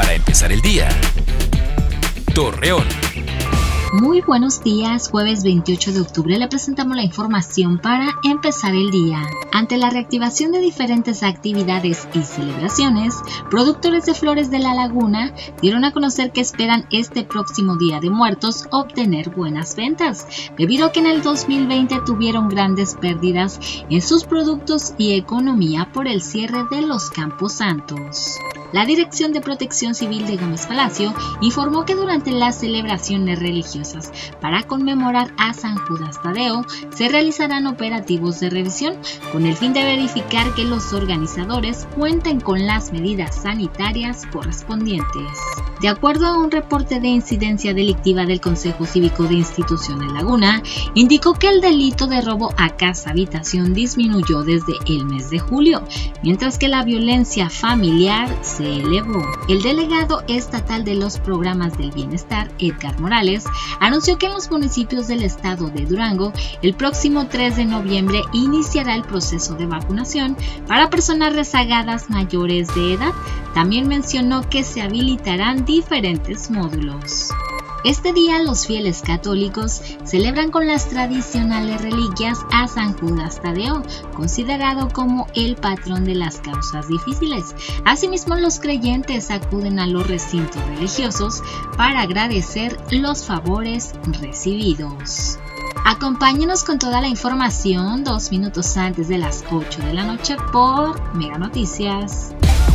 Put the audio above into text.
Para empezar el día. Torreón. Muy buenos días, jueves 28 de octubre le presentamos la información para empezar el día. Ante la reactivación de diferentes actividades y celebraciones, productores de flores de la laguna dieron a conocer que esperan este próximo Día de Muertos obtener buenas ventas, debido a que en el 2020 tuvieron grandes pérdidas en sus productos y economía por el cierre de los Campos Santos. La Dirección de Protección Civil de Gómez Palacio informó que durante las celebraciones religiosas para conmemorar a San Judas Tadeo se realizarán operativos de revisión con el fin de verificar que los organizadores cuenten con las medidas sanitarias correspondientes. De acuerdo a un reporte de incidencia delictiva del Consejo Cívico de Instituciones Laguna, indicó que el delito de robo a casa habitación disminuyó desde el mes de julio, mientras que la violencia familiar se elevó. El delegado estatal de los programas del bienestar, Edgar Morales, anunció que en los municipios del estado de Durango, el próximo 3 de noviembre iniciará el proceso de vacunación para personas rezagadas mayores de edad. También mencionó que se habilitarán diferentes módulos. Este día los fieles católicos celebran con las tradicionales reliquias a San Judas Tadeo, considerado como el patrón de las causas difíciles. Asimismo, los creyentes acuden a los recintos religiosos para agradecer los favores recibidos. Acompáñenos con toda la información dos minutos antes de las 8 de la noche por Mega Noticias.